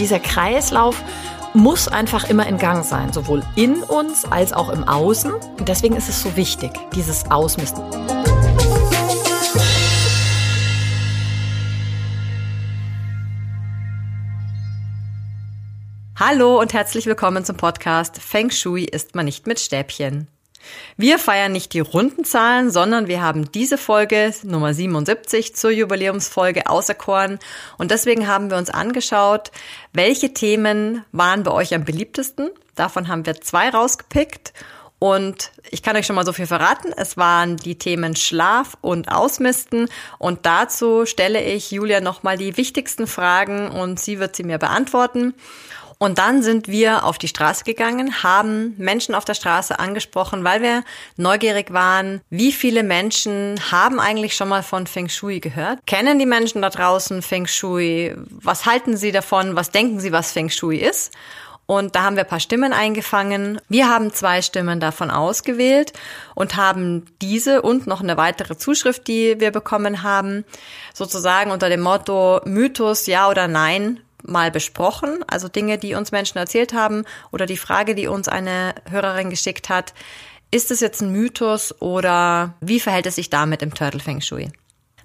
dieser Kreislauf muss einfach immer in Gang sein, sowohl in uns als auch im Außen. Und deswegen ist es so wichtig, dieses Ausmisten. Hallo und herzlich willkommen zum Podcast Feng Shui ist man nicht mit Stäbchen. Wir feiern nicht die runden Zahlen, sondern wir haben diese Folge Nummer 77 zur Jubiläumsfolge auserkoren und deswegen haben wir uns angeschaut, welche Themen waren bei euch am beliebtesten. Davon haben wir zwei rausgepickt und ich kann euch schon mal so viel verraten. Es waren die Themen Schlaf und Ausmisten. Und dazu stelle ich Julia nochmal die wichtigsten Fragen und sie wird sie mir beantworten. Und dann sind wir auf die Straße gegangen, haben Menschen auf der Straße angesprochen, weil wir neugierig waren, wie viele Menschen haben eigentlich schon mal von Feng Shui gehört? Kennen die Menschen da draußen Feng Shui? Was halten sie davon? Was denken sie, was Feng Shui ist? Und da haben wir ein paar Stimmen eingefangen. Wir haben zwei Stimmen davon ausgewählt und haben diese und noch eine weitere Zuschrift, die wir bekommen haben, sozusagen unter dem Motto Mythos ja oder nein mal besprochen, also Dinge, die uns Menschen erzählt haben oder die Frage, die uns eine Hörerin geschickt hat. Ist es jetzt ein Mythos oder wie verhält es sich damit im Turtle Feng Shui?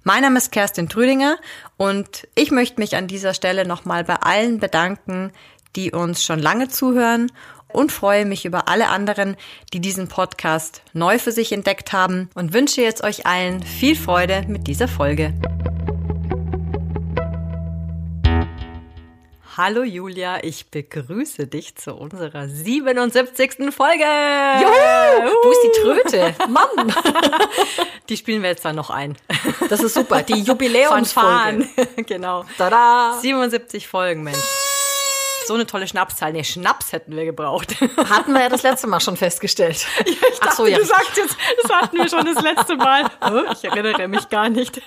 Mein Name ist Kerstin Trüdinger und ich möchte mich an dieser Stelle nochmal bei allen bedanken, die uns schon lange zuhören und freue mich über alle anderen, die diesen Podcast neu für sich entdeckt haben und wünsche jetzt euch allen viel Freude mit dieser Folge. Hallo Julia, ich begrüße dich zu unserer 77. Folge. Juhu, wo ist die Tröte? Mann. Die spielen wir jetzt dann noch ein. Das ist super, die Jubiläumsfolge. genau. Tada. 77 Folgen, Mensch. So eine tolle Schnapszahl. Nee, Schnaps hätten wir gebraucht. Hatten wir ja das letzte Mal schon festgestellt. Ja, ich dachte, Ach so, ja. du sagst jetzt, das hatten wir schon das letzte Mal. Ich erinnere mich gar nicht.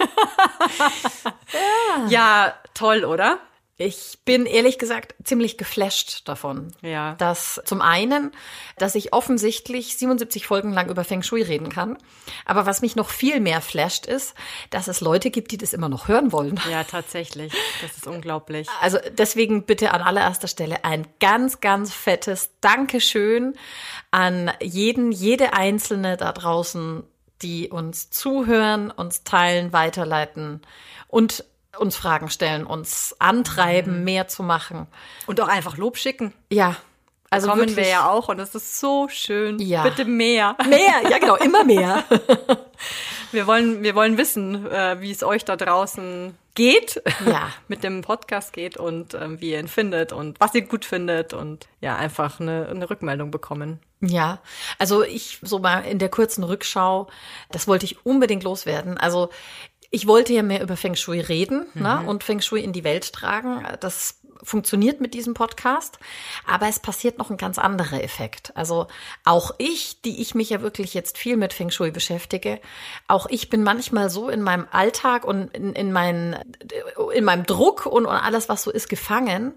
Ja, ja toll, oder? Ich bin ehrlich gesagt ziemlich geflasht davon. Ja. Dass zum einen, dass ich offensichtlich 77 Folgen lang über Feng Shui reden kann. Aber was mich noch viel mehr flasht ist, dass es Leute gibt, die das immer noch hören wollen. Ja, tatsächlich. Das ist unglaublich. Also deswegen bitte an allererster Stelle ein ganz, ganz fettes Dankeschön an jeden, jede Einzelne da draußen, die uns zuhören, uns teilen, weiterleiten und uns Fragen stellen, uns antreiben, mhm. mehr zu machen. Und auch einfach Lob schicken. Ja. Also kommen wir ja auch und es ist so schön. Ja. Bitte mehr. Mehr, ja genau, immer mehr. wir wollen, wir wollen wissen, äh, wie es euch da draußen geht, ja. mit dem Podcast geht und ähm, wie ihr ihn findet und was ihr gut findet und ja, einfach eine, eine Rückmeldung bekommen. Ja, also ich so mal in der kurzen Rückschau, das wollte ich unbedingt loswerden. Also ich wollte ja mehr über Feng Shui reden ne, mhm. ne, und Feng Shui in die Welt tragen. Das funktioniert mit diesem Podcast, aber es passiert noch ein ganz anderer Effekt. Also auch ich, die ich mich ja wirklich jetzt viel mit Feng Shui beschäftige, auch ich bin manchmal so in meinem Alltag und in, in, mein, in meinem Druck und, und alles, was so ist, gefangen,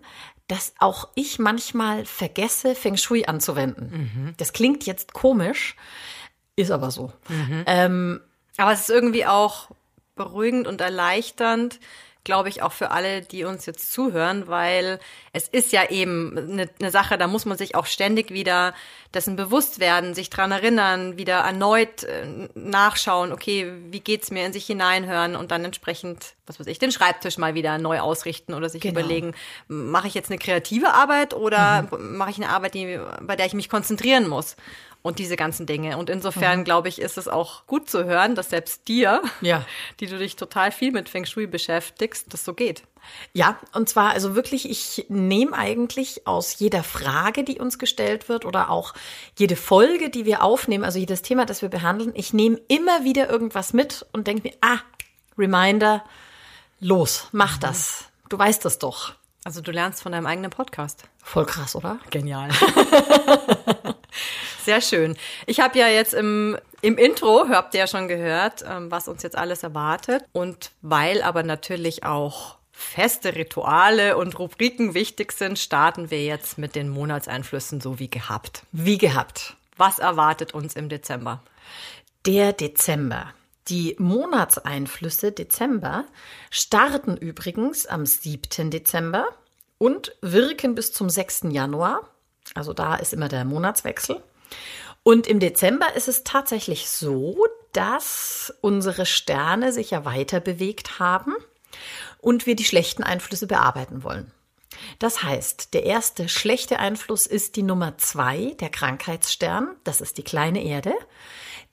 dass auch ich manchmal vergesse, Feng Shui anzuwenden. Mhm. Das klingt jetzt komisch, ist aber so. Mhm. Ähm, aber es ist irgendwie auch beruhigend und erleichternd, glaube ich, auch für alle, die uns jetzt zuhören, weil es ist ja eben eine, eine, Sache, da muss man sich auch ständig wieder dessen bewusst werden, sich dran erinnern, wieder erneut äh, nachschauen, okay, wie geht's mir, in sich hineinhören und dann entsprechend, was weiß ich, den Schreibtisch mal wieder neu ausrichten oder sich genau. überlegen, mache ich jetzt eine kreative Arbeit oder mhm. mache ich eine Arbeit, die, bei der ich mich konzentrieren muss? Und diese ganzen Dinge. Und insofern, mhm. glaube ich, ist es auch gut zu hören, dass selbst dir, ja. die du dich total viel mit Feng Shui beschäftigst, das so geht. Ja, und zwar also wirklich, ich nehme eigentlich aus jeder Frage, die uns gestellt wird oder auch jede Folge, die wir aufnehmen, also jedes Thema, das wir behandeln, ich nehme immer wieder irgendwas mit und denke mir, ah, Reminder, los, mach mhm. das. Du weißt das doch. Also du lernst von deinem eigenen Podcast. Voll krass, oder? Genial. Sehr schön. Ich habe ja jetzt im, im Intro, habt ihr ja schon gehört, ähm, was uns jetzt alles erwartet. Und weil aber natürlich auch feste Rituale und Rubriken wichtig sind, starten wir jetzt mit den Monatseinflüssen so wie gehabt. Wie gehabt. Was erwartet uns im Dezember? Der Dezember. Die Monatseinflüsse Dezember starten übrigens am 7. Dezember und wirken bis zum 6. Januar. Also da ist immer der Monatswechsel. Und im Dezember ist es tatsächlich so, dass unsere Sterne sich ja weiter bewegt haben und wir die schlechten Einflüsse bearbeiten wollen. Das heißt, der erste schlechte Einfluss ist die Nummer zwei, der Krankheitsstern. Das ist die kleine Erde.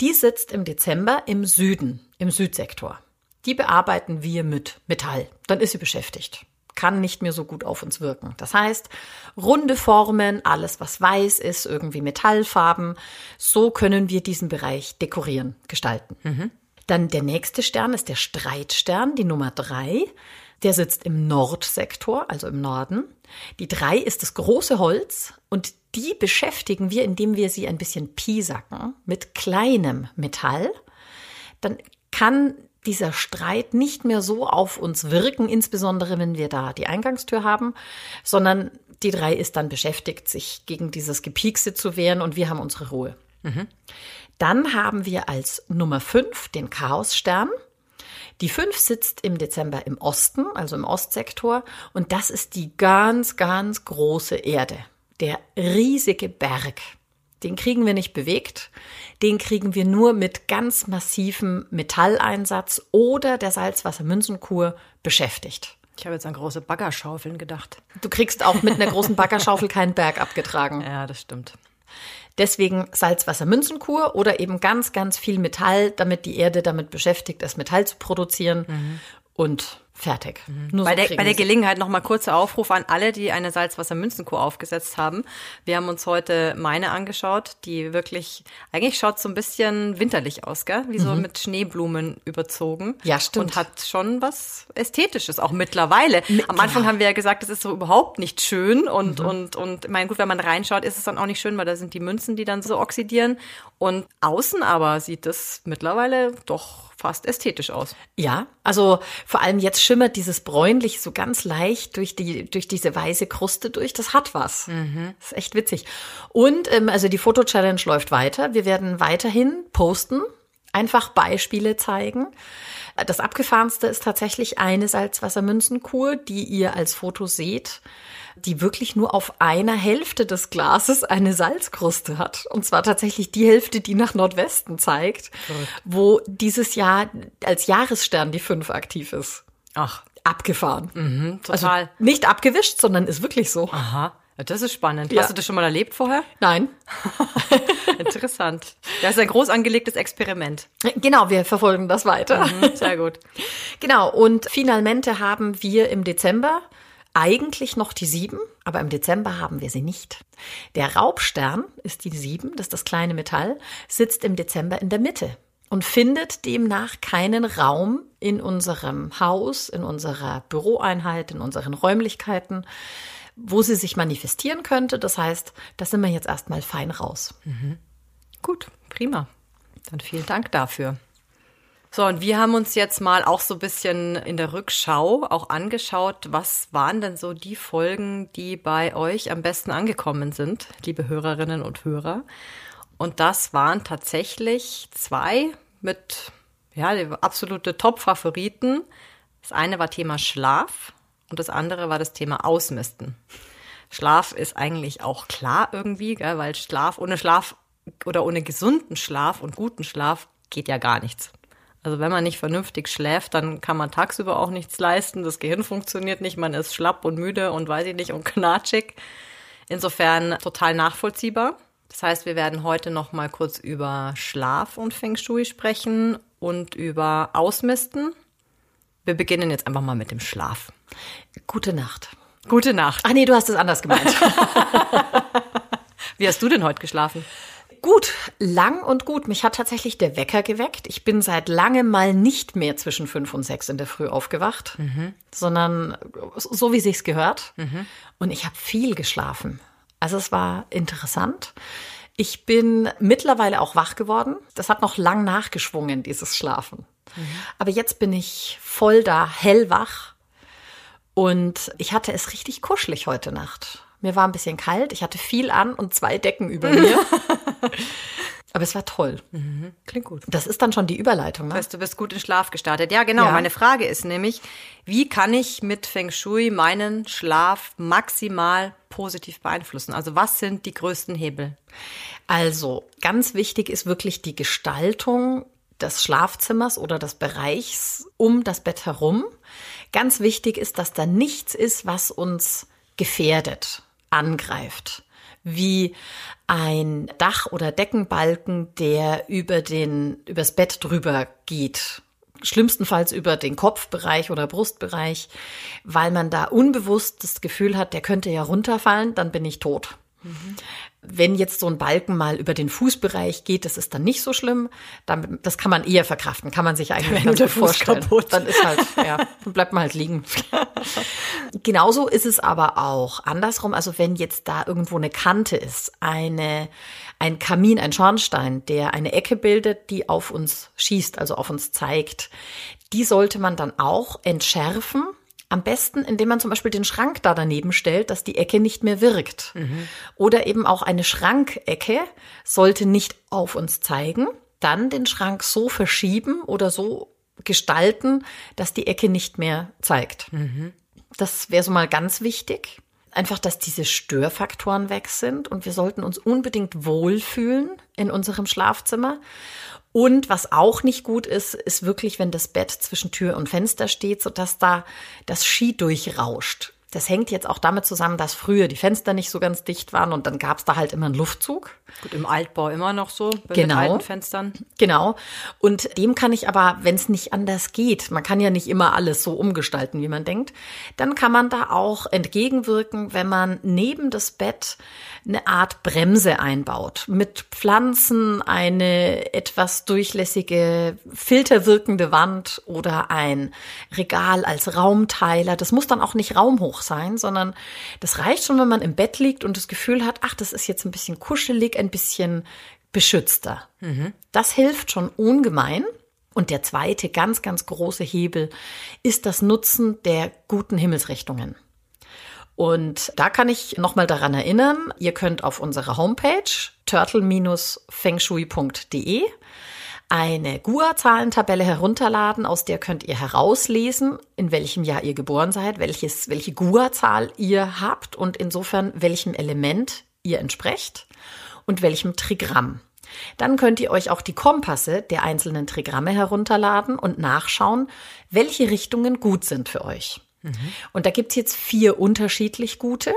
Die sitzt im Dezember im Süden, im Südsektor. Die bearbeiten wir mit Metall. Dann ist sie beschäftigt kann nicht mehr so gut auf uns wirken. Das heißt, runde Formen, alles was weiß ist, irgendwie Metallfarben, so können wir diesen Bereich dekorieren, gestalten. Mhm. Dann der nächste Stern ist der Streitstern, die Nummer drei. Der sitzt im Nordsektor, also im Norden. Die drei ist das große Holz und die beschäftigen wir, indem wir sie ein bisschen piesacken mit kleinem Metall. Dann kann dieser Streit nicht mehr so auf uns wirken, insbesondere wenn wir da die Eingangstür haben, sondern die drei ist dann beschäftigt, sich gegen dieses Gepiekse zu wehren und wir haben unsere Ruhe. Mhm. Dann haben wir als Nummer fünf den Chaosstern. Die fünf sitzt im Dezember im Osten, also im Ostsektor, und das ist die ganz, ganz große Erde, der riesige Berg. Den kriegen wir nicht bewegt. Den kriegen wir nur mit ganz massivem Metalleinsatz oder der Salzwassermünzenkur beschäftigt. Ich habe jetzt an große Baggerschaufeln gedacht. Du kriegst auch mit einer großen Baggerschaufel keinen Berg abgetragen. Ja, das stimmt. Deswegen Salzwassermünzenkur oder eben ganz, ganz viel Metall, damit die Erde damit beschäftigt ist, Metall zu produzieren. Mhm. Und Fertig. Mhm. Bei, so der, bei der Gelegenheit nochmal kurzer Aufruf an alle, die eine Salzwasser-Münzenkur aufgesetzt haben. Wir haben uns heute meine angeschaut, die wirklich, eigentlich schaut so ein bisschen winterlich aus, gell? Wie so mhm. mit Schneeblumen überzogen. Ja, stimmt. Und hat schon was Ästhetisches, auch mittlerweile. Mit, Am Anfang haben wir ja gesagt, es ist so überhaupt nicht schön und, mhm. und, und, mein gut, wenn man reinschaut, ist es dann auch nicht schön, weil da sind die Münzen, die dann so oxidieren. Und außen aber sieht es mittlerweile doch fast ästhetisch aus. Ja, also vor allem jetzt schimmert dieses bräunlich so ganz leicht durch die durch diese weiße Kruste durch. Das hat was. Mhm. Das ist echt witzig. Und ähm, also die Foto-Challenge läuft weiter. Wir werden weiterhin posten, einfach Beispiele zeigen. Das abgefahrenste ist tatsächlich eine Salzwassermünzenkur, die ihr als Foto seht die wirklich nur auf einer Hälfte des Glases eine Salzkruste hat. Und zwar tatsächlich die Hälfte, die nach Nordwesten zeigt, Verrückt. wo dieses Jahr als Jahresstern die 5 aktiv ist. Ach. Abgefahren. Mhm, total. Also nicht abgewischt, sondern ist wirklich so. Aha. Das ist spannend. Ja. Hast du das schon mal erlebt vorher? Nein. Interessant. Das ist ein groß angelegtes Experiment. Genau, wir verfolgen das weiter. Mhm, sehr gut. Genau, und Finalmente haben wir im Dezember eigentlich noch die sieben, aber im Dezember haben wir sie nicht. Der Raubstern ist die sieben, das ist das kleine Metall, sitzt im Dezember in der Mitte und findet demnach keinen Raum in unserem Haus, in unserer Büroeinheit, in unseren Räumlichkeiten, wo sie sich manifestieren könnte. Das heißt, da sind wir jetzt erstmal fein raus. Mhm. Gut, prima. Dann vielen Dank dafür. So, und wir haben uns jetzt mal auch so ein bisschen in der Rückschau auch angeschaut, was waren denn so die Folgen, die bei euch am besten angekommen sind, liebe Hörerinnen und Hörer. Und das waren tatsächlich zwei mit, ja, absolute Top-Favoriten. Das eine war Thema Schlaf und das andere war das Thema Ausmisten. Schlaf ist eigentlich auch klar irgendwie, gell, weil Schlaf ohne Schlaf oder ohne gesunden Schlaf und guten Schlaf geht ja gar nichts. Also wenn man nicht vernünftig schläft, dann kann man tagsüber auch nichts leisten. Das Gehirn funktioniert nicht, man ist schlapp und müde und weiß ich nicht und knatschig. Insofern total nachvollziehbar. Das heißt, wir werden heute noch mal kurz über Schlaf und Feng Shui sprechen und über Ausmisten. Wir beginnen jetzt einfach mal mit dem Schlaf. Gute Nacht. Gute Nacht. Ach nee, du hast es anders gemeint. Wie hast du denn heute geschlafen? Gut, lang und gut. Mich hat tatsächlich der Wecker geweckt. Ich bin seit langem mal nicht mehr zwischen fünf und sechs in der Früh aufgewacht, mhm. sondern so wie sich's gehört. Mhm. Und ich habe viel geschlafen. Also es war interessant. Ich bin mittlerweile auch wach geworden. Das hat noch lang nachgeschwungen, dieses Schlafen. Mhm. Aber jetzt bin ich voll da, hellwach. Und ich hatte es richtig kuschelig heute Nacht. Mir war ein bisschen kalt, ich hatte viel an und zwei Decken über mir. Aber es war toll. Klingt gut. Das ist dann schon die Überleitung. Ne? Das heißt, du bist gut in Schlaf gestartet. Ja, genau. Ja. Meine Frage ist nämlich, wie kann ich mit Feng Shui meinen Schlaf maximal positiv beeinflussen? Also was sind die größten Hebel? Also, ganz wichtig ist wirklich die Gestaltung des Schlafzimmers oder des Bereichs um das Bett herum. Ganz wichtig ist, dass da nichts ist, was uns gefährdet, angreift. Wie ein Dach- oder Deckenbalken, der über den, übers Bett drüber geht. Schlimmstenfalls über den Kopfbereich oder Brustbereich, weil man da unbewusst das Gefühl hat, der könnte ja runterfallen, dann bin ich tot. Wenn jetzt so ein Balken mal über den Fußbereich geht, das ist dann nicht so schlimm. Dann, das kann man eher verkraften, kann man sich eigentlich ganz gut vorstellen. kaputt. Dann ist halt, ja, dann bleibt man halt liegen. Genauso ist es aber auch andersrum. Also wenn jetzt da irgendwo eine Kante ist, eine, ein Kamin, ein Schornstein, der eine Ecke bildet, die auf uns schießt, also auf uns zeigt, die sollte man dann auch entschärfen. Am besten, indem man zum Beispiel den Schrank da daneben stellt, dass die Ecke nicht mehr wirkt. Oder eben auch eine Schrankecke sollte nicht auf uns zeigen. Dann den Schrank so verschieben oder so gestalten, dass die Ecke nicht mehr zeigt. Das wäre so mal ganz wichtig. Einfach, dass diese Störfaktoren weg sind und wir sollten uns unbedingt wohlfühlen in unserem Schlafzimmer. Und was auch nicht gut ist, ist wirklich, wenn das Bett zwischen Tür und Fenster steht, sodass da das Ski durchrauscht. Das hängt jetzt auch damit zusammen, dass früher die Fenster nicht so ganz dicht waren und dann gab es da halt immer einen Luftzug. Gut, im Altbau immer noch so, mit Genau. alten Fenstern. Genau. Und dem kann ich aber, wenn es nicht anders geht, man kann ja nicht immer alles so umgestalten, wie man denkt, dann kann man da auch entgegenwirken, wenn man neben das Bett eine Art Bremse einbaut. Mit Pflanzen, eine etwas durchlässige, filterwirkende Wand oder ein Regal als Raumteiler. Das muss dann auch nicht raumhoch sein, sondern das reicht schon, wenn man im Bett liegt und das Gefühl hat, ach, das ist jetzt ein bisschen kuschelig, ein bisschen beschützter. Das hilft schon ungemein. Und der zweite ganz, ganz große Hebel ist das Nutzen der guten Himmelsrichtungen. Und da kann ich nochmal daran erinnern, ihr könnt auf unserer Homepage turtle-fengshui.de eine GUA-Zahlentabelle herunterladen, aus der könnt ihr herauslesen, in welchem Jahr ihr geboren seid, welches, welche GUA-Zahl ihr habt und insofern welchem Element ihr entsprecht und welchem Trigramm. Dann könnt ihr euch auch die Kompasse der einzelnen Trigramme herunterladen und nachschauen, welche Richtungen gut sind für euch. Und da gibt's jetzt vier unterschiedlich gute.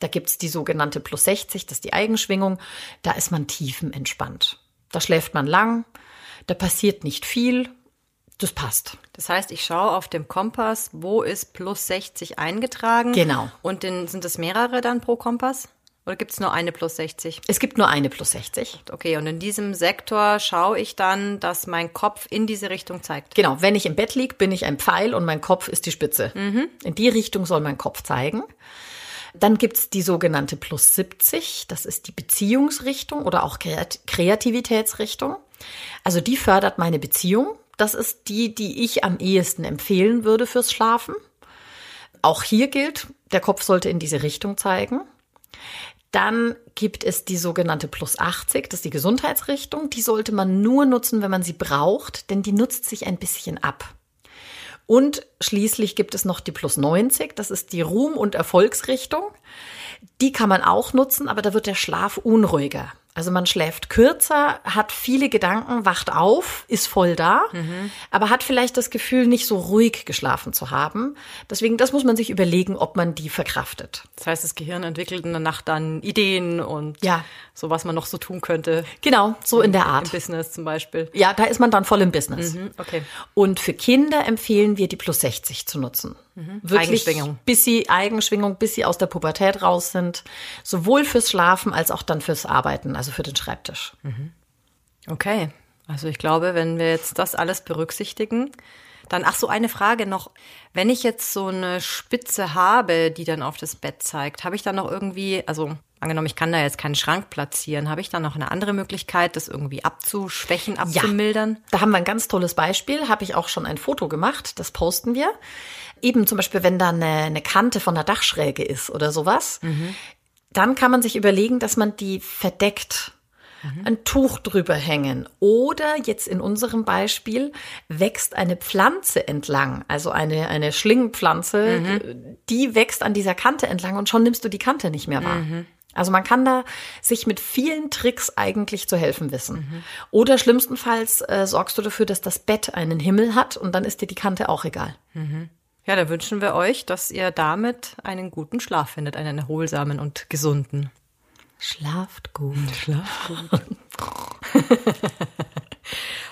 Da gibt's die sogenannte Plus 60, das ist die Eigenschwingung. Da ist man tiefenentspannt. Da schläft man lang, da passiert nicht viel. Das passt. Das heißt, ich schaue auf dem Kompass, wo ist plus 60 eingetragen. Genau. Und den, sind es mehrere dann pro Kompass? Oder gibt es nur eine plus 60? Es gibt nur eine Plus 60. Okay, und in diesem Sektor schaue ich dann, dass mein Kopf in diese Richtung zeigt. Genau, wenn ich im Bett lieg, bin ich ein Pfeil und mein Kopf ist die Spitze. In die Richtung soll mein Kopf zeigen. Dann gibt's die sogenannte Plus 70, das ist die Beziehungsrichtung oder auch Kreat Kreativitätsrichtung. Also die fördert meine Beziehung. Das ist die, die ich am ehesten empfehlen würde fürs Schlafen. Auch hier gilt, der Kopf sollte in diese Richtung zeigen. Dann gibt es die sogenannte Plus 80, das ist die Gesundheitsrichtung. Die sollte man nur nutzen, wenn man sie braucht, denn die nutzt sich ein bisschen ab. Und schließlich gibt es noch die Plus 90, das ist die Ruhm- und Erfolgsrichtung. Die kann man auch nutzen, aber da wird der Schlaf unruhiger. Also man schläft kürzer, hat viele Gedanken, wacht auf, ist voll da, aber hat vielleicht das Gefühl, nicht so ruhig geschlafen zu haben. Deswegen, das muss man sich überlegen, ob man die verkraftet. Das heißt, das Gehirn entwickelt in der Nacht dann Ideen und Ja. so, was man noch so tun könnte. Genau, so in der Im Art. Business zum Beispiel. Ja, da ist man dann voll im Business. Mhm, okay. Und für Kinder empfehlen wir die plus 60 zu nutzen. Wirklich Eigenschwingung. bis sie Eigenschwingung, bis sie aus der Pubertät raus sind, sowohl fürs Schlafen als auch dann fürs Arbeiten, also für den Schreibtisch. Okay. Also ich glaube, wenn wir jetzt das alles berücksichtigen, dann, ach so, eine Frage noch. Wenn ich jetzt so eine Spitze habe, die dann auf das Bett zeigt, habe ich dann noch irgendwie, also angenommen, ich kann da jetzt keinen Schrank platzieren, habe ich dann noch eine andere Möglichkeit, das irgendwie abzuschwächen, abzumildern? Da haben wir ein ganz tolles Beispiel, habe ich auch schon ein Foto gemacht, das posten wir. Eben zum Beispiel, wenn da eine, eine Kante von der Dachschräge ist oder sowas, dann kann man sich überlegen, dass man die verdeckt. ein Tuch drüber hängen. Oder jetzt in unserem Beispiel wächst eine Pflanze entlang, also eine, eine Schlingenpflanze, die wächst an dieser Kante entlang und schon nimmst du die Kante nicht mehr wahr. Also man kann da sich mit vielen Tricks eigentlich zu helfen wissen. Oder schlimmstenfalls äh, sorgst du dafür, dass das Bett einen Himmel hat und dann ist dir die Kante auch egal. Ja, da wünschen wir euch, dass ihr damit einen guten Schlaf findet, einen erholsamen und gesunden. Schlaft gut. Schlaf gut.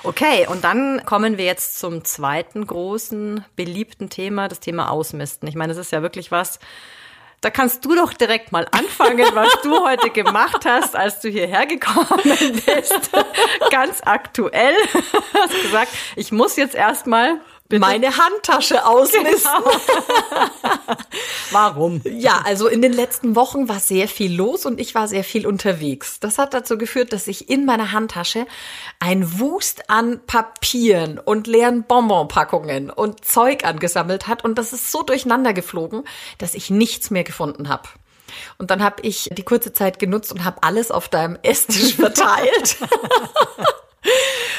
okay, und dann kommen wir jetzt zum zweiten großen, beliebten Thema, das Thema Ausmisten. Ich meine, das ist ja wirklich was, da kannst du doch direkt mal anfangen, was du heute gemacht hast, als du hierher gekommen bist. Ganz aktuell. Hast gesagt, ich muss jetzt erstmal Meine Handtasche ausmisten. Warum? Ja, also in den letzten Wochen war sehr viel los und ich war sehr viel unterwegs. Das hat dazu geführt, dass ich in meiner Handtasche ein Wust an Papieren und leeren Bonbonpackungen und Zeug angesammelt hat und das ist so durcheinander geflogen, dass ich nichts mehr gefunden habe. Und dann habe ich die kurze Zeit genutzt und habe alles auf deinem Esstisch verteilt.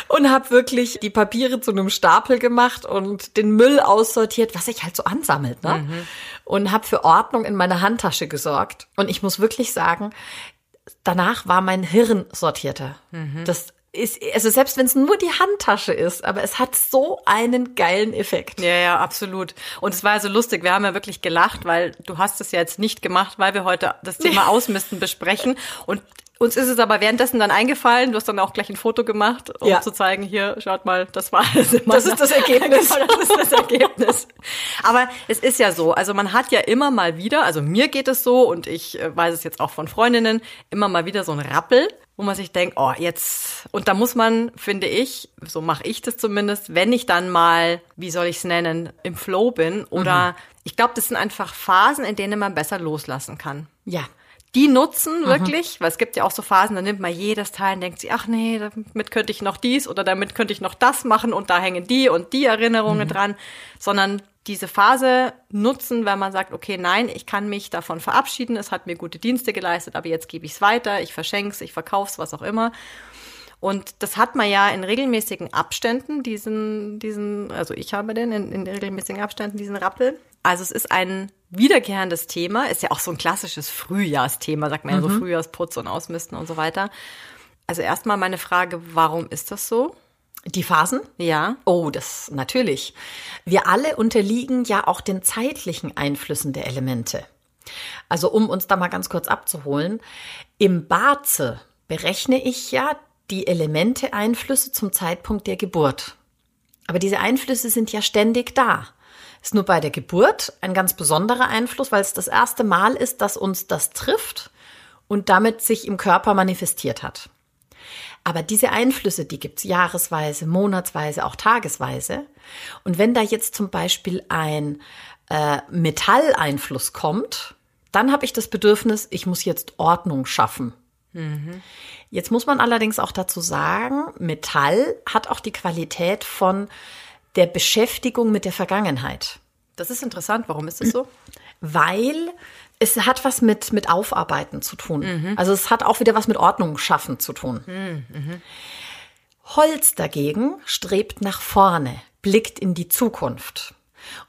und habe wirklich die Papiere zu einem Stapel gemacht und den Müll aussortiert, was sich halt so ansammelt, ne? Und habe für Ordnung in meiner Handtasche gesorgt. Und ich muss wirklich sagen, danach war mein Hirn sortierter. Das ist, also selbst wenn es nur die Handtasche ist, aber es hat so einen geilen Effekt. Ja, ja, absolut. Und es war ja so lustig. Wir haben ja wirklich gelacht, weil du hast es ja jetzt nicht gemacht, weil wir heute das Thema Ausmisten besprechen. Und uns ist es aber währenddessen dann eingefallen. Du hast dann auch gleich ein Foto gemacht, um Ja. zu zeigen, hier, schaut mal, das war in Das ist das Ergebnis. Genau, das ist das Ergebnis. Aber es ist ja so, also man hat ja immer mal wieder, also mir geht es so und ich äh, weiß es jetzt auch von Freundinnen, immer mal wieder so ein Rappel, wo man sich denkt, oh, jetzt, und da muss man, finde ich, so mache ich das zumindest, wenn ich dann mal, wie soll ich es nennen, im Flow bin oder ich glaube, das sind einfach Phasen, in denen man besser loslassen kann Ja. Die nutzen wirklich, weil es gibt ja auch so Phasen, da nimmt man jedes Teil und denkt sich, ach nee, damit könnte ich noch dies oder damit könnte ich noch das machen und da hängen die und die Erinnerungen dran, sondern diese Phase nutzen, wenn man sagt, okay, nein, ich kann mich davon verabschieden, es hat mir gute Dienste geleistet, aber jetzt gebe ich es weiter, ich verschenke es, ich verkaufe es, was auch immer. Und das hat man ja in regelmäßigen Abständen, diesen, diesen, also ich habe den in, in regelmäßigen Abständen, diesen Rappel. Also es ist ein wiederkehrendes Thema, ist ja auch so ein klassisches Frühjahrsthema, sagt man ja so Frühjahrsputz und Ausmisten und so weiter. Also erstmal meine Frage, warum ist das so? Die Phasen? Ja. Oh, das natürlich. Wir alle unterliegen ja auch den zeitlichen Einflüssen der Elemente. Also um uns da mal ganz kurz abzuholen, im Barze berechne ich ja die Elemente-Einflüsse zum Zeitpunkt der Geburt. Aber diese Einflüsse sind ja ständig da. Ist nur bei der Geburt ein ganz besonderer Einfluss, weil es das erste Mal ist, dass uns das trifft und damit sich im Körper manifestiert hat. Aber diese Einflüsse, die gibt's jahresweise, monatsweise, auch tagesweise. Und wenn da jetzt zum Beispiel ein äh, Metalleinfluss kommt, dann habe ich das Bedürfnis, ich muss jetzt Ordnung schaffen. Jetzt muss man allerdings auch dazu sagen, Metall hat auch die Qualität von der Beschäftigung mit der Vergangenheit Das ist interessant. Warum ist das so? weil es hat was mit, mit Aufarbeiten zu tun. Also es hat auch wieder was mit Ordnung schaffen zu tun. Holz dagegen strebt nach vorne, blickt in die Zukunft.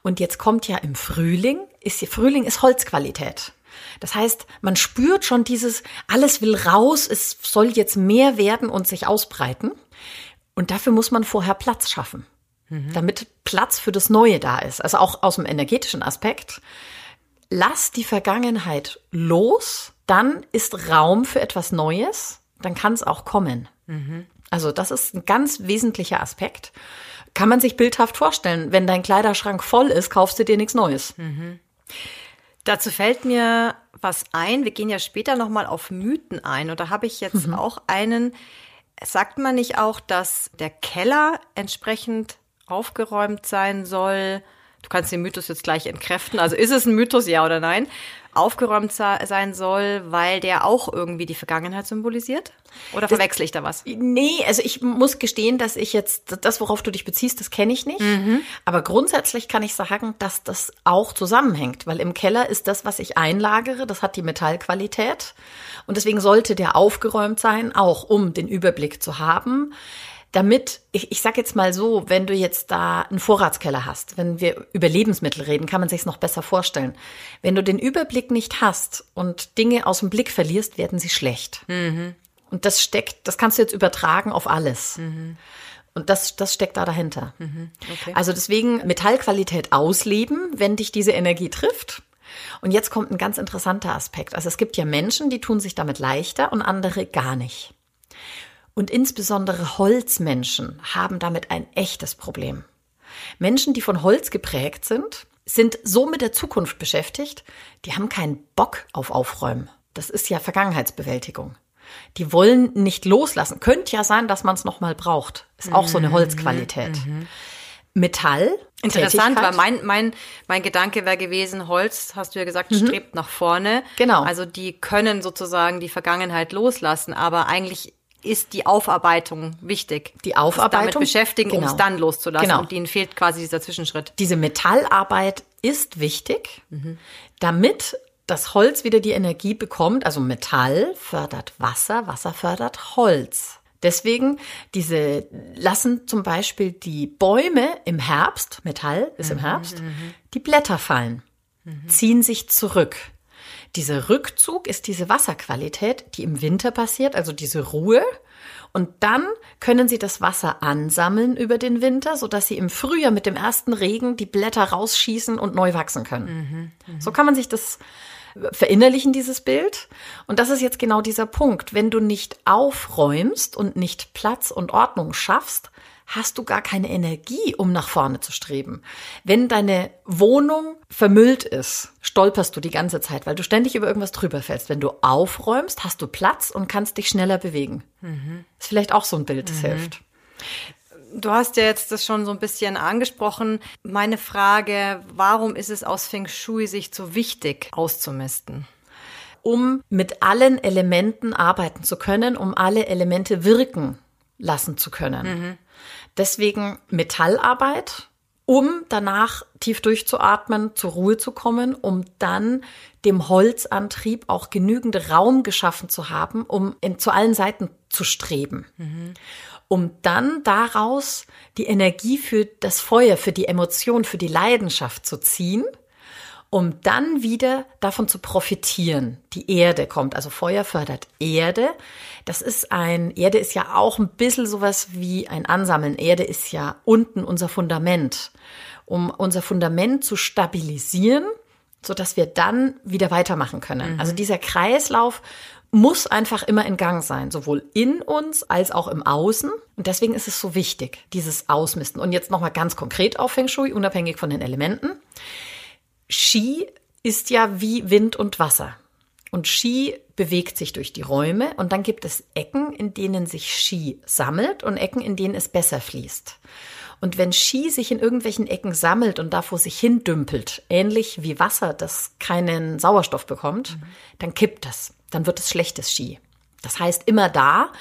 Und jetzt kommt ja im Frühling, ist Frühling ist Holzqualität. Das heißt, man spürt schon dieses, alles will raus, es soll jetzt mehr werden und sich ausbreiten. Und dafür muss man vorher Platz schaffen, damit Platz für das Neue da ist. Also auch aus dem energetischen Aspekt. Lass die Vergangenheit los, dann ist Raum für etwas Neues, dann kann es auch kommen. Also das ist ein ganz wesentlicher Aspekt. Kann man sich bildhaft vorstellen, wenn dein Kleiderschrank voll ist, kaufst du dir nichts Neues. Dazu fällt mir was ein. Wir gehen ja später nochmal auf Mythen ein. Und da habe ich jetzt auch einen. Sagt man nicht auch, dass der Keller entsprechend aufgeräumt sein soll? Du kannst den Mythos jetzt gleich entkräften. Also ist es ein Mythos, ja oder nein? aufgeräumt sein soll, weil der auch irgendwie die Vergangenheit symbolisiert? Oder verwechsel ich da was? Nee, also ich muss gestehen, dass ich jetzt, das, worauf du dich beziehst, das kenne ich nicht. Mhm. Aber grundsätzlich kann ich sagen, dass das auch zusammenhängt, weil im Keller ist das, was ich einlagere, das hat die Metallqualität. Und deswegen sollte der aufgeräumt sein, auch um den Überblick zu haben damit, ich, ich sag jetzt mal so, wenn du jetzt da einen Vorratskeller hast, wenn wir über Lebensmittel reden, kann man sich noch besser vorstellen. Wenn du den Überblick nicht hast und Dinge aus dem Blick verlierst, werden sie schlecht. Mhm. Und das steckt, das kannst du jetzt übertragen auf alles. Mhm. Und das, das steckt da dahinter. Mhm. Okay. Also deswegen Metallqualität ausleben, wenn dich diese Energie trifft. Und jetzt kommt ein ganz interessanter Aspekt. Also es gibt ja Menschen, die tun sich damit leichter und andere gar nicht. Und insbesondere Holzmenschen haben damit ein echtes Problem. Menschen, die von Holz geprägt sind, sind so mit der Zukunft beschäftigt, die haben keinen Bock auf Aufräumen. Das ist ja Vergangenheitsbewältigung. Die wollen nicht loslassen. Könnte ja sein, dass man es nochmal braucht. Ist auch so eine mhm. Holzqualität. Mhm. Metall. Interessant, weil mein, mein, mein Gedanke wäre gewesen, Holz, hast du ja gesagt, mhm. strebt nach vorne. Genau. Also die können sozusagen die Vergangenheit loslassen, aber eigentlich ist die Aufarbeitung wichtig. Die Aufarbeitung. damit beschäftigen, genau. um es dann loszulassen. Genau. Und ihnen fehlt quasi dieser Zwischenschritt. Diese Metallarbeit ist wichtig, mhm. damit das Holz wieder die Energie bekommt. Also Metall fördert Wasser, Wasser fördert Holz. Deswegen diese lassen zum Beispiel die Bäume im Herbst, Metall ist im mhm, Herbst, mhm. die Blätter fallen, mhm. ziehen sich zurück. Dieser Rückzug ist diese Wasserqualität, die im Winter passiert, also diese Ruhe. Und dann können sie das Wasser ansammeln über den Winter, sodass sie im Frühjahr mit dem ersten Regen die Blätter rausschießen und neu wachsen können. Mhm, mh. So kann man sich das verinnerlichen, dieses Bild. Und das ist jetzt genau dieser Punkt. Wenn du nicht aufräumst und nicht Platz und Ordnung schaffst, hast du gar keine Energie, um nach vorne zu streben. Wenn deine Wohnung vermüllt ist, stolperst du die ganze Zeit, weil du ständig über irgendwas drüber fällst. Wenn du aufräumst, hast du Platz und kannst dich schneller bewegen. Mhm. Ist vielleicht auch so ein Bild, das mhm. hilft. Du hast ja jetzt das schon so ein bisschen angesprochen. Meine Frage, warum ist es aus Feng Shui sich so wichtig auszumisten? Um mit allen Elementen arbeiten zu können, um alle Elemente wirken lassen zu können. Mhm. Deswegen Metallarbeit, um danach tief durchzuatmen, zur Ruhe zu kommen, um dann dem Holzantrieb auch genügend Raum geschaffen zu haben, um in, zu allen Seiten zu streben. Mhm. Um dann daraus die Energie für das Feuer, für die Emotion, für die Leidenschaft zu ziehen um dann wieder davon zu profitieren. Die Erde kommt, also Feuer fördert Erde. Das ist ein, Erde ist ja auch ein bisschen sowas wie ein Ansammeln. Erde ist ja unten unser Fundament. Um unser Fundament zu stabilisieren, so dass wir dann wieder weitermachen können. Mhm. Also dieser Kreislauf muss einfach immer in Gang sein, sowohl in uns als auch im Außen. Und deswegen ist es so wichtig, dieses Ausmisten. Und jetzt nochmal ganz konkret auf Feng Shui, unabhängig von den Elementen. Ski ist ja wie Wind und Wasser. Und Ski bewegt sich durch die Räume und dann gibt es Ecken, in denen sich Ski sammelt und Ecken, in denen es besser fließt. Und wenn Ski sich in irgendwelchen Ecken sammelt und da vor sich hin dümpelt, ähnlich wie Wasser, das keinen Sauerstoff bekommt, mhm. dann kippt das. Dann wird es schlechtes Ski. Das heißt, immer da,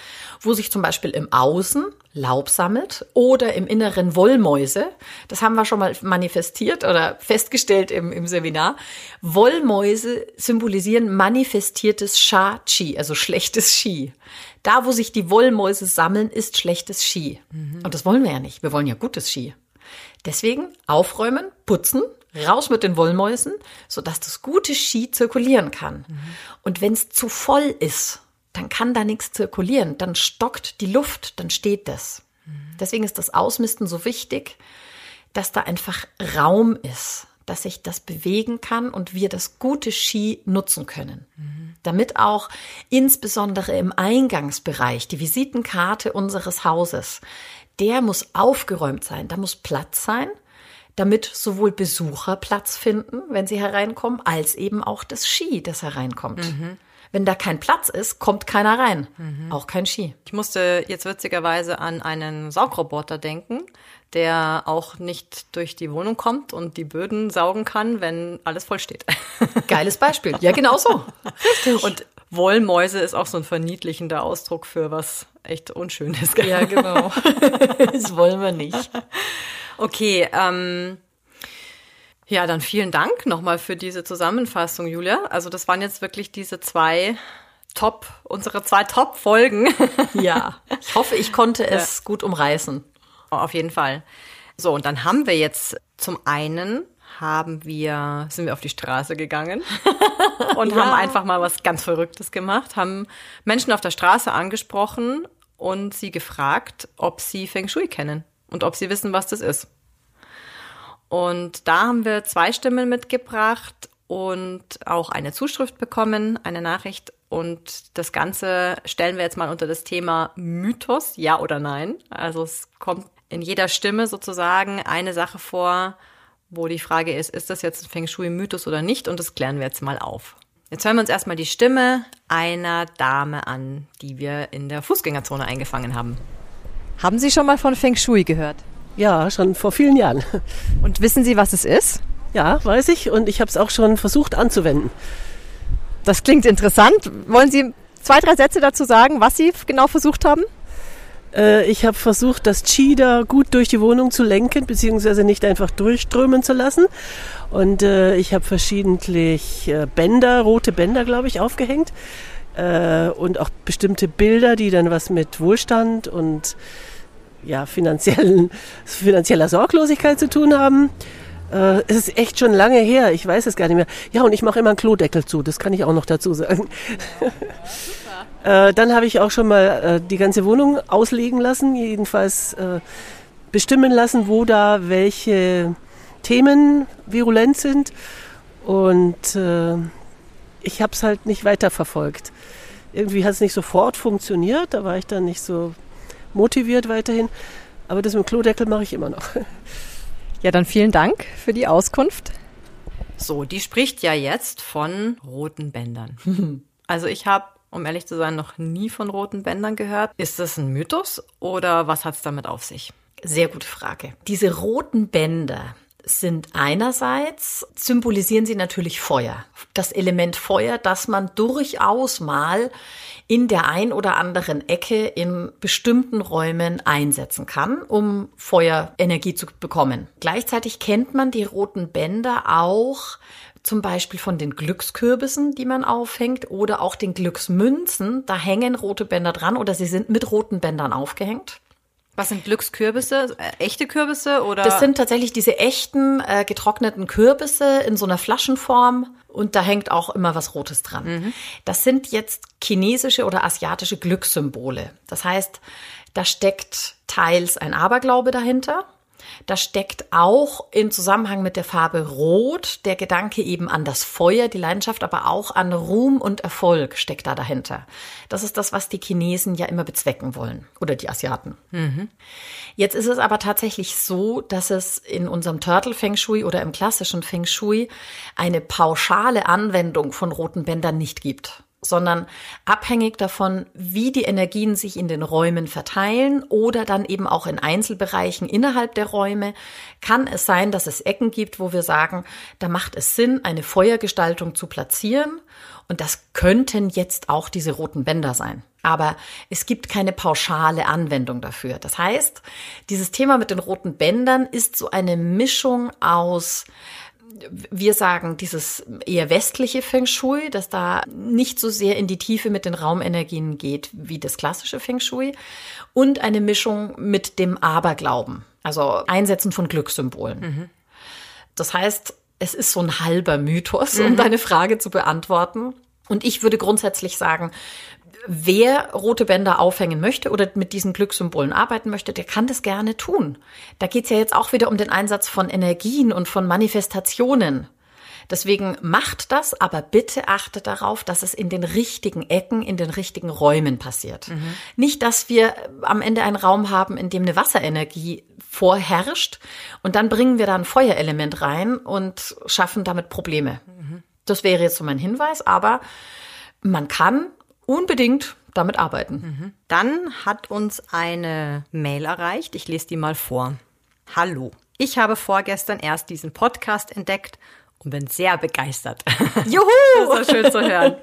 wo sich zum Beispiel im Außen Laub sammelt oder im Inneren Wollmäuse, das haben wir schon mal manifestiert oder festgestellt im, im Seminar. Wollmäuse symbolisieren manifestiertes Sha-Chi, also schlechtes Ski. Da, wo sich die Wollmäuse sammeln, ist schlechtes Ski. Mhm. Und das wollen wir ja nicht. Wir wollen ja gutes Ski. Deswegen aufräumen, putzen, raus mit den Wollmäusen, sodass das gute Ski zirkulieren kann. Mhm. Und wenn es zu voll ist, dann kann da nichts zirkulieren, dann stockt die Luft, dann steht das. Deswegen ist das Ausmisten so wichtig, dass da einfach Raum ist, dass sich das bewegen kann und wir das gute Ski nutzen können. Damit auch insbesondere im Eingangsbereich, die Visitenkarte unseres Hauses, der muss aufgeräumt sein, da muss Platz sein, damit sowohl Besucher Platz finden, wenn sie hereinkommen, als eben auch das Ski, das hereinkommt. Mhm. Wenn da kein Platz ist, kommt keiner rein. Mhm. Auch kein Ski. Ich musste jetzt witzigerweise an einen Saugroboter denken, der auch nicht durch die Wohnung kommt und die Böden saugen kann, wenn alles voll steht. Geiles Beispiel. Ja, genau so. Richtig. Und Wollmäuse ist auch so ein verniedlichender Ausdruck für was echt Unschönes. Ja, genau. das wollen wir nicht. Okay, ähm, ja, dann vielen Dank nochmal für diese Zusammenfassung, Julia. Also das waren jetzt wirklich diese zwei Top, unsere zwei Top-Folgen. Ja, ich hoffe, ich konnte es ja. gut umreißen. Auf jeden Fall. So, und dann haben wir jetzt zum einen haben wir, sind wir auf die Straße gegangen und ja. haben einfach mal was ganz Verrücktes gemacht, haben Menschen auf der Straße angesprochen und sie gefragt, ob sie Feng Shui kennen und ob sie wissen, was das ist. Und da haben wir zwei Stimmen mitgebracht und auch eine Zuschrift bekommen, eine Nachricht. Und das Ganze stellen wir jetzt mal unter das Thema Mythos, ja oder nein. Also es kommt in jeder Stimme sozusagen eine Sache vor, wo die Frage ist, ist das jetzt ein Feng Shui-Mythos oder nicht? Und das klären wir jetzt mal auf. Jetzt hören wir uns erstmal die Stimme einer Dame an, die wir in der Fußgängerzone eingefangen haben. Haben Sie schon mal von Feng Shui gehört? Ja, schon vor vielen Jahren. Und wissen Sie, was es ist? Ja, weiß ich und ich habe es auch schon versucht anzuwenden. Das klingt interessant. Wollen Sie zwei, drei Sätze dazu sagen, was Sie genau versucht haben? Äh, ich habe versucht, das Qi da gut durch die Wohnung zu lenken, beziehungsweise nicht einfach durchströmen zu lassen. Und äh, ich habe verschiedentlich äh, Bänder, rote Bänder, glaube ich, aufgehängt. Äh, und auch bestimmte Bilder, die dann was mit Wohlstand und ja, finanziellen, finanzieller Sorglosigkeit zu tun haben. Äh, es ist echt schon lange her, ich weiß es gar nicht mehr. Ja, und ich mache immer einen Klodeckel zu, das kann ich auch noch dazu sagen. äh, dann habe ich auch schon mal äh, die ganze Wohnung auslegen lassen, jedenfalls äh, bestimmen lassen, wo da welche Themen virulent sind. Und äh, ich habe es halt nicht weiterverfolgt. Irgendwie hat es nicht sofort funktioniert, da war ich dann nicht so motiviert weiterhin. Aber das mit dem Klodeckel mache ich immer noch. Ja, dann vielen Dank für die Auskunft. So, die spricht ja jetzt von roten Bändern. Also ich habe, um ehrlich zu sein, noch nie von roten Bändern gehört. Ist das ein Mythos oder was hat es damit auf sich? Sehr gute Frage. Diese roten Bänder, sind einerseits symbolisieren sie natürlich Feuer. Das Element Feuer, das man durchaus mal in der ein oder anderen Ecke in bestimmten Räumen einsetzen kann, um Feuerenergie zu bekommen. Gleichzeitig kennt man die roten Bänder auch zum Beispiel von den Glückskürbissen, die man aufhängt, oder auch den Glücksmünzen. Da hängen rote Bänder dran oder sie sind mit roten Bändern aufgehängt. Was sind Glückskürbisse? Äh, echte Kürbisse oder? Das sind tatsächlich diese echten äh, getrockneten Kürbisse in so einer Flaschenform und da hängt auch immer was Rotes dran. Mhm. Das sind jetzt chinesische oder asiatische Glückssymbole. Das heißt, da steckt teils ein Aberglaube dahinter. Da steckt auch im Zusammenhang mit der Farbe Rot der Gedanke eben an das Feuer, die Leidenschaft, aber auch an Ruhm und Erfolg steckt da dahinter. Das ist das, was die Chinesen ja immer bezwecken wollen oder die Asiaten. Mhm. Jetzt ist es aber tatsächlich so, dass es in unserem Turtle Feng Shui oder im klassischen Feng Shui eine pauschale Anwendung von roten Bändern nicht gibt sondern abhängig davon, wie die Energien sich in den Räumen verteilen oder dann eben auch in Einzelbereichen innerhalb der Räume, kann es sein, dass es Ecken gibt, wo wir sagen, da macht es Sinn, eine Feuergestaltung zu platzieren. Und das könnten jetzt auch diese roten Bänder sein. Aber es gibt keine pauschale Anwendung dafür. Das heißt, dieses Thema mit den roten Bändern ist so eine Mischung aus wir sagen dieses eher westliche Feng Shui, dass da nicht so sehr in die Tiefe mit den Raumenergien geht wie das klassische Feng Shui und eine Mischung mit dem Aberglauben, also Einsetzen von Glückssymbolen. Mhm. Das heißt, es ist so ein halber Mythos, um mhm. deine Frage zu beantworten. Und ich würde grundsätzlich sagen, wer rote Bänder aufhängen möchte oder mit diesen Glückssymbolen arbeiten möchte, der kann das gerne tun. Da geht's ja jetzt auch wieder um den Einsatz von Energien und von Manifestationen. Deswegen macht das, aber bitte achtet darauf, dass es in den richtigen Ecken, in den richtigen Räumen passiert. Mhm. Nicht, dass wir am Ende einen Raum haben, in dem eine Wasserenergie vorherrscht und dann bringen wir da ein Feuerelement rein und schaffen damit Probleme. Mhm. Das wäre jetzt so mein Hinweis, aber man kann unbedingt damit arbeiten. Dann hat uns eine Mail erreicht. Ich lese die mal vor. Hallo. Ich habe vorgestern erst diesen Podcast entdeckt und bin sehr begeistert. Juhu! Das ist so schön zu hören.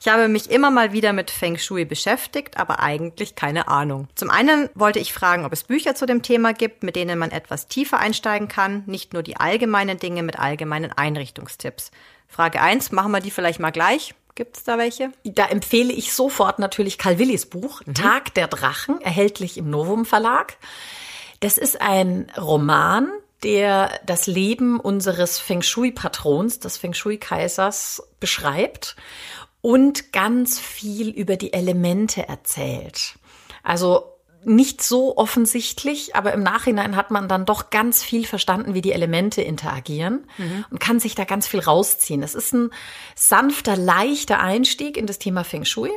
Ich habe mich immer mal wieder mit Feng Shui beschäftigt, aber eigentlich keine Ahnung. Zum einen wollte ich fragen, ob es Bücher zu dem Thema gibt, mit denen man etwas tiefer einsteigen kann, nicht nur die allgemeinen Dinge mit allgemeinen Einrichtungstipps. Frage eins, machen wir die vielleicht mal gleich. Gibt's da welche? Da empfehle ich sofort natürlich Karl Willis Buch Tag der Drachen, erhältlich im Novum Verlag. Das ist ein Roman, der das Leben unseres Feng Shui-Patrons, des Feng Shui-Kaisers, beschreibt und ganz viel über die Elemente erzählt. Also nicht so offensichtlich, aber im Nachhinein hat man dann doch ganz viel verstanden, wie die Elemente interagieren und kann sich da ganz viel rausziehen. Es ist ein sanfter, leichter Einstieg in das Thema Feng Shui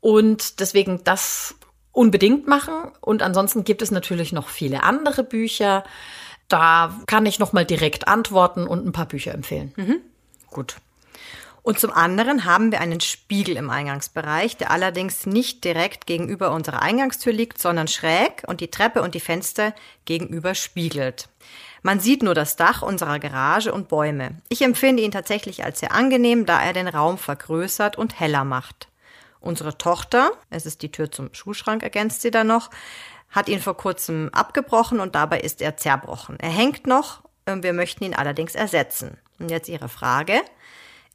und deswegen das unbedingt machen. Und ansonsten gibt es natürlich noch viele andere Bücher. Da kann ich noch mal direkt antworten und ein paar Bücher empfehlen. Gut. Und zum anderen haben wir einen Spiegel im Eingangsbereich, der allerdings nicht direkt gegenüber unserer Eingangstür liegt, sondern schräg und die Treppe und die Fenster gegenüber spiegelt. Man sieht nur das Dach unserer Garage und Bäume. Ich empfinde ihn tatsächlich als sehr angenehm, da er den Raum vergrößert und heller macht. Unsere Tochter, es ist die Tür zum Schuhschrank, ergänzt sie dann noch, hat ihn vor kurzem abgebrochen und dabei ist er zerbrochen. Er hängt noch, äh, wir möchten ihn allerdings ersetzen. Und jetzt Ihre Frage.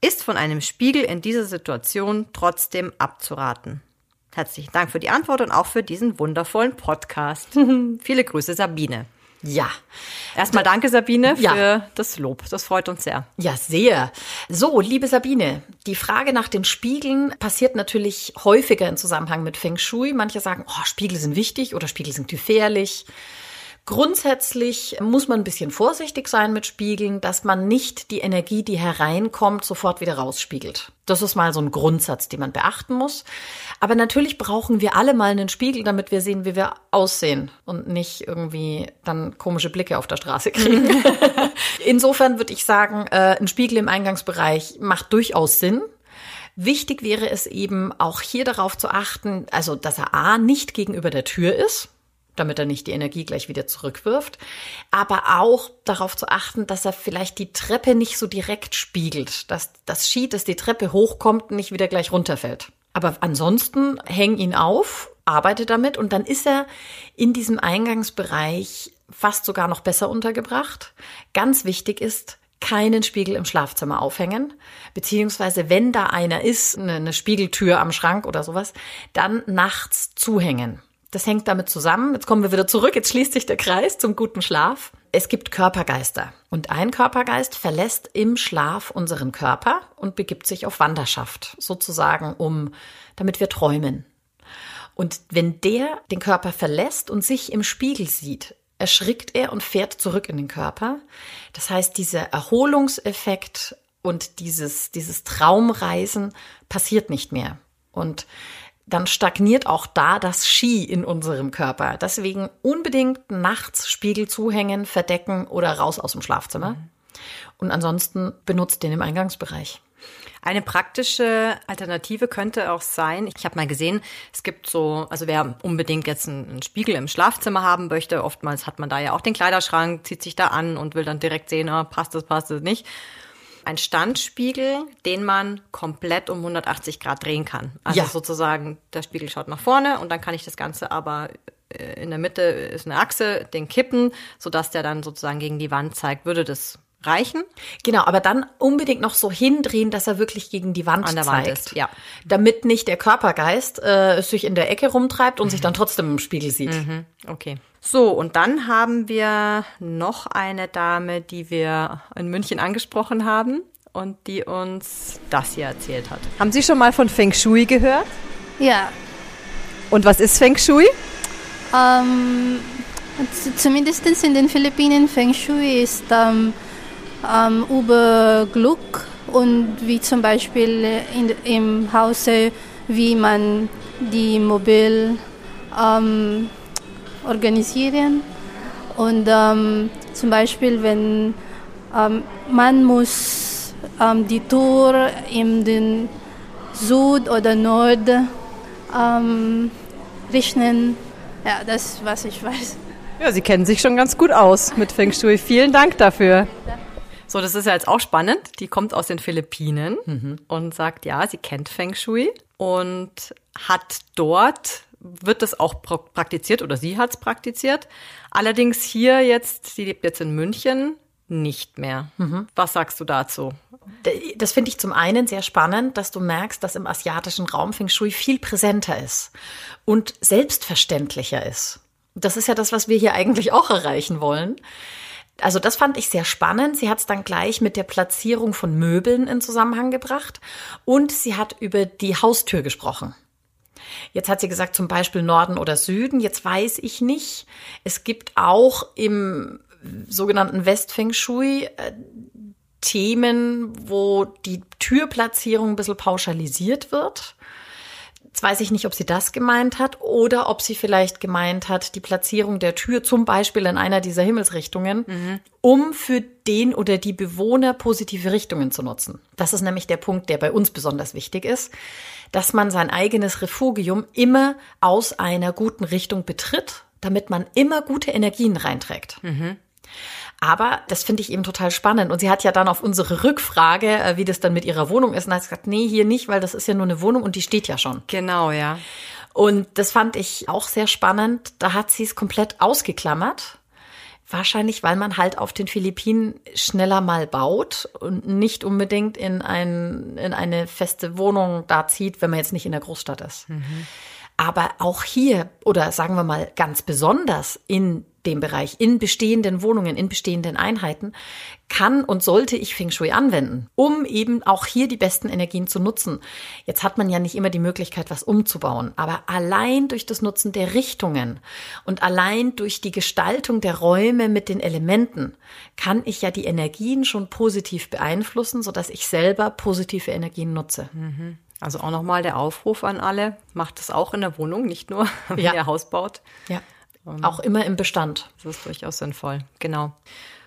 Ist von einem Spiegel in dieser Situation trotzdem abzuraten? Herzlichen Dank für die Antwort und auch für diesen wundervollen Podcast. Viele Grüße, Sabine. Ja, Erstmal danke, Sabine, für Ja. das Lob. Das freut uns sehr. Ja, sehr. So, liebe Sabine, die Frage nach den Spiegeln passiert natürlich häufiger im Zusammenhang mit Feng Shui. Manche sagen, oh, Spiegel sind wichtig oder Spiegel sind gefährlich. Grundsätzlich muss man ein bisschen vorsichtig sein mit Spiegeln, dass man nicht die Energie, die hereinkommt, sofort wieder rausspiegelt. Das ist mal so ein Grundsatz, den man beachten muss. Aber natürlich brauchen wir alle mal einen Spiegel, damit wir sehen, wie wir aussehen und nicht irgendwie dann komische Blicke auf der Straße kriegen. Insofern würde ich sagen, äh, ein Spiegel im Eingangsbereich macht durchaus Sinn. Wichtig wäre es eben auch hier darauf zu achten, also dass er A nicht gegenüber der Tür ist, damit er nicht die Energie gleich wieder zurückwirft, aber auch darauf zu achten, dass er vielleicht die Treppe nicht so direkt spiegelt, dass das Ski, dass die Treppe hochkommt, nicht wieder gleich runterfällt. Aber ansonsten häng ihn auf, arbeite damit und dann ist er in diesem Eingangsbereich fast sogar noch besser untergebracht. Ganz wichtig ist, keinen Spiegel im Schlafzimmer aufhängen, beziehungsweise wenn da einer ist, eine, eine Spiegeltür am Schrank oder sowas, dann nachts zuhängen. Das hängt damit zusammen. Jetzt kommen wir wieder zurück. Jetzt schließt sich der Kreis zum guten Schlaf. Es gibt Körpergeister. Und ein Körpergeist verlässt im Schlaf unseren Körper und begibt sich auf Wanderschaft. Sozusagen um, damit wir träumen. Und wenn der den Körper verlässt und sich im Spiegel sieht, erschrickt er und fährt zurück in den Körper. Das heißt, dieser Erholungseffekt und dieses, dieses Traumreisen passiert nicht mehr. Und dann stagniert auch da das Ski in unserem Körper. Deswegen unbedingt nachts Spiegel zuhängen, verdecken oder raus aus dem Schlafzimmer. Und ansonsten benutzt den im Eingangsbereich. Eine praktische Alternative könnte auch sein, ich habe mal gesehen, es gibt so, also wer unbedingt jetzt einen, Spiegel im Schlafzimmer haben möchte, oftmals hat man da ja auch den Kleiderschrank, zieht sich da an und will dann direkt sehen, ah, passt das, passt das nicht. Ein Standspiegel, den man komplett um 180 Grad drehen kann. Also Ja. sozusagen, der Spiegel schaut nach vorne und dann kann ich das Ganze aber äh, in der Mitte ist eine Achse, den kippen, sodass der dann sozusagen gegen die Wand zeigt. Würde das reichen? Genau, aber dann unbedingt noch so hindrehen, dass er wirklich gegen die Wand An der Wand zeigt. ist, ja. Damit nicht der Körpergeist äh, sich in der Ecke rumtreibt und sich dann trotzdem im Spiegel sieht. Okay. So, und dann haben wir noch eine Dame, die wir in München angesprochen haben und die uns das hier erzählt hat. Haben Sie schon mal von Feng Shui gehört? Ja, Und was ist Feng Shui? ähm, zumindest in den Philippinen Feng Shui ist ähm, ähm, über Glück und wie zum Beispiel in, im Hause, wie man die Mobil ähm, organisieren und ähm, zum Beispiel wenn ähm, man muss ähm, die Tür in den Süd oder Nord ähm, richten. Ja, das was ich weiß. Ja, Sie kennen sich schon ganz gut aus mit Feng Shui. Vielen Dank dafür. So, das ist ja jetzt auch spannend. Die kommt aus den Philippinen mhm. und sagt, ja, sie kennt Feng Shui und hat dort, wird das auch praktiziert oder sie hat es praktiziert. Allerdings hier jetzt, sie lebt jetzt in München, nicht mehr. Mhm. Was sagst du dazu? Das finde ich zum einen sehr spannend, dass du merkst, dass im asiatischen Raum Feng Shui viel präsenter ist und selbstverständlicher ist. Das ist ja das, was wir hier eigentlich auch erreichen wollen. Also das fand ich sehr spannend. Sie hat es dann gleich mit der Platzierung von Möbeln in Zusammenhang gebracht und sie hat über die Haustür gesprochen. Jetzt hat sie gesagt, zum Beispiel Norden oder Süden. Jetzt weiß ich nicht. Es gibt auch im sogenannten Westfeng Shui äh, Themen, wo die Türplatzierung ein bisschen pauschalisiert wird. Jetzt weiß ich nicht, ob sie das gemeint hat oder ob sie vielleicht gemeint hat, die Platzierung der Tür zum Beispiel in einer dieser Himmelsrichtungen, mhm. um für den oder die Bewohner positive Richtungen zu nutzen. Das ist nämlich der Punkt, der bei uns besonders wichtig ist, dass man sein eigenes Refugium immer aus einer guten Richtung betritt, damit man immer gute Energien reinträgt. Mhm. Aber das finde ich eben total spannend. Und sie hat ja dann auf unsere Rückfrage, äh, wie das dann mit ihrer Wohnung ist, und hat gesagt, nee, hier nicht, weil das ist ja nur eine Wohnung und die steht ja schon. Genau, ja. Und das fand ich auch sehr spannend. Da hat sie es komplett ausgeklammert. Wahrscheinlich, weil man halt auf den Philippinen schneller mal baut und nicht unbedingt in, ein, in eine feste Wohnung da zieht, wenn man jetzt nicht in der Großstadt ist. Mhm. Aber auch hier, oder sagen wir mal ganz besonders in dem Bereich, in bestehenden Wohnungen, in bestehenden Einheiten, kann und sollte ich Feng Shui anwenden, um eben auch hier die besten Energien zu nutzen. Jetzt hat man ja nicht immer die Möglichkeit, was umzubauen, aber allein durch das Nutzen der Richtungen und allein durch die Gestaltung der Räume mit den Elementen kann ich ja die Energien schon positiv beeinflussen, sodass ich selber positive Energien nutze. Mhm. Also auch nochmal der Aufruf an alle, macht es auch in der Wohnung, nicht nur, wenn ja. ihr Haus baut. Ja. Und auch immer im Bestand. Das ist durchaus sinnvoll, genau.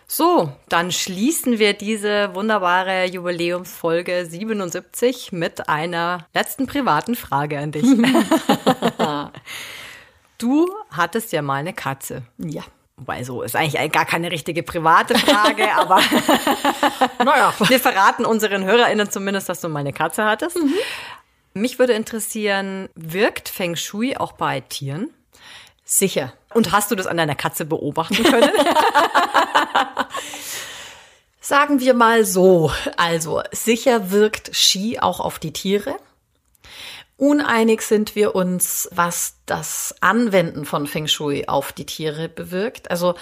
So, dann schließen wir diese wunderbare Jubiläumsfolge 77 mit einer letzten privaten Frage an dich. du hattest ja mal eine Katze. Ja. Wobei so ist eigentlich gar keine richtige private Frage, aber naja, wir verraten unseren HörerInnen zumindest, dass du mal eine Katze hattest. Mhm. Mich würde interessieren, wirkt Feng Shui auch bei Tieren? Sicher. Und hast du das an deiner Katze beobachten können? Sagen wir mal so. Also, sicher wirkt Ski auch auf die Tiere. Uneinig sind wir uns, was das Anwenden von Feng Shui auf die Tiere bewirkt. Also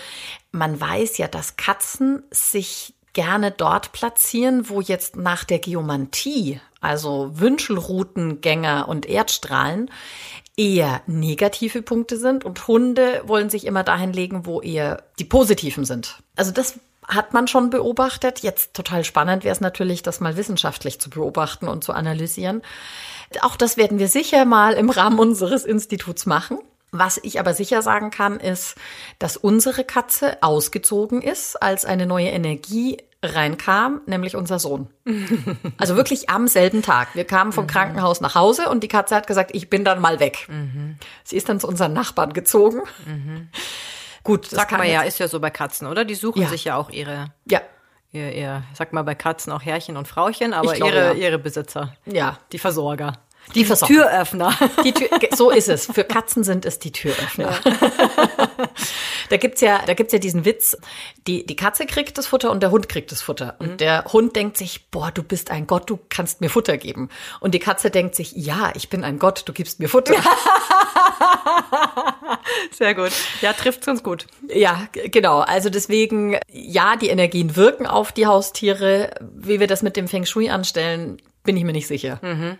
man weiß ja, dass Katzen sich gerne dort platzieren, wo jetzt nach der Geomantie, also Wünschelroutengänger und Erdstrahlen, eher negative Punkte sind und Hunde wollen sich immer dahin legen, wo eher die positiven sind. Also das hat man schon beobachtet. Jetzt total spannend wäre es natürlich, das mal wissenschaftlich zu beobachten und zu analysieren. Auch das werden wir sicher mal im Rahmen unseres Instituts machen. Was ich aber sicher sagen kann, ist, dass unsere Katze ausgezogen ist, als eine neue Energie reinkam, nämlich unser Sohn. Also wirklich am selben Tag. Wir kamen vom mhm. Krankenhaus nach Hause und die Katze hat gesagt, ich bin dann mal weg. Mhm. Sie ist dann zu unseren Nachbarn gezogen. Mhm. Gut, das sag mal ja, ist ja so bei Katzen, oder? Die suchen ja. sich ja auch ihre. Ja. Ihr, ihr, sag mal bei Katzen auch Herrchen und Frauchen, aber glaube, ihre, ja. ihre Besitzer. Ja. Die Versorger. Die, die Türöffner. Die Tür, so ist es. Für Katzen sind es die Türöffner. Ja. da gibt's ja, da gibt's ja diesen Witz. Die, die Katze kriegt das Futter und der Hund kriegt das Futter. Und mhm. der Hund denkt sich, boah, du bist ein Gott, du kannst mir Futter geben. Und die Katze denkt sich, ja, ich bin ein Gott, du gibst mir Futter. Sehr gut. Ja, trifft's uns gut. Ja, genau. Also deswegen, ja, die Energien wirken auf die Haustiere. Wie wir das mit dem Feng Shui anstellen, bin ich mir nicht sicher. Mhm.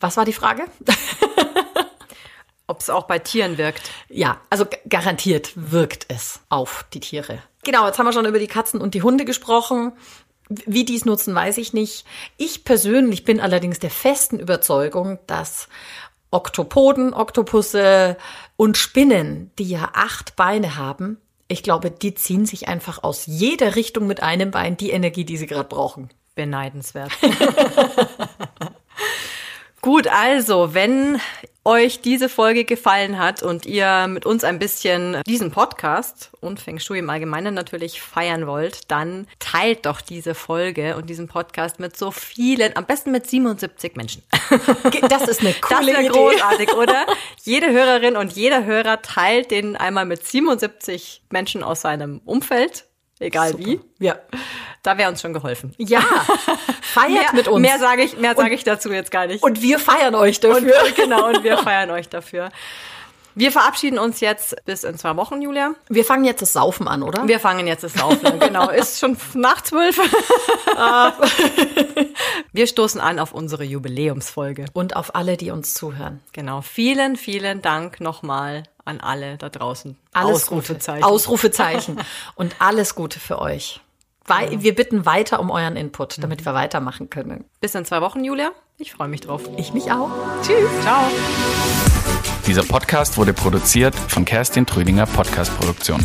Was war die Frage? Ob es auch bei Tieren wirkt? Ja, also garantiert wirkt es auf die Tiere. Genau, jetzt haben wir schon über die Katzen und die Hunde gesprochen. Wie die es nutzen, weiß ich nicht. Ich persönlich bin allerdings der festen Überzeugung, dass Oktopoden, Oktopusse und Spinnen, die ja acht Beine haben, ich glaube, die ziehen sich einfach aus jeder Richtung mit einem Bein die Energie, die sie gerade brauchen. Beneidenswert. Gut, also, wenn euch diese Folge gefallen hat und ihr mit uns ein bisschen diesen Podcast und Feng Shui im Allgemeinen natürlich feiern wollt, dann teilt doch diese Folge und diesen Podcast mit so vielen, am besten mit 77 Menschen. Das ist eine coole das ist Idee. großartig, oder? Jede Hörerin und jeder Hörer teilt den einmal mit 77 Menschen aus seinem Umfeld, egal Super. wie. Ja. Da wäre uns schon geholfen. Ja, feiert Mehr, mit uns. Mehr sage ich, mehr sage ich dazu jetzt gar nicht. und wir feiern euch dafür. Und, genau, und wir feiern euch dafür. Wir verabschieden uns jetzt bis in zwei Wochen, Julia. wir fangen jetzt das Saufen an, oder? Wir fangen jetzt das Laufen an. Genau, ist schon nach zwölf. wir stoßen an auf unsere Jubiläumsfolge. und auf alle, die uns zuhören. Genau, vielen, vielen Dank nochmal an alle da draußen. Alles Ausrufezeichen. Gute. Ausrufezeichen. und alles Gute für euch. Wei Wir bitten weiter um euren Input, damit wir weitermachen können. Bis in zwei Wochen, Julia. Ich freue mich drauf. Ich mich auch. Tschüss. Ciao. Dieser Podcast wurde produziert von Kerstin Trüdinger Podcast Produktion.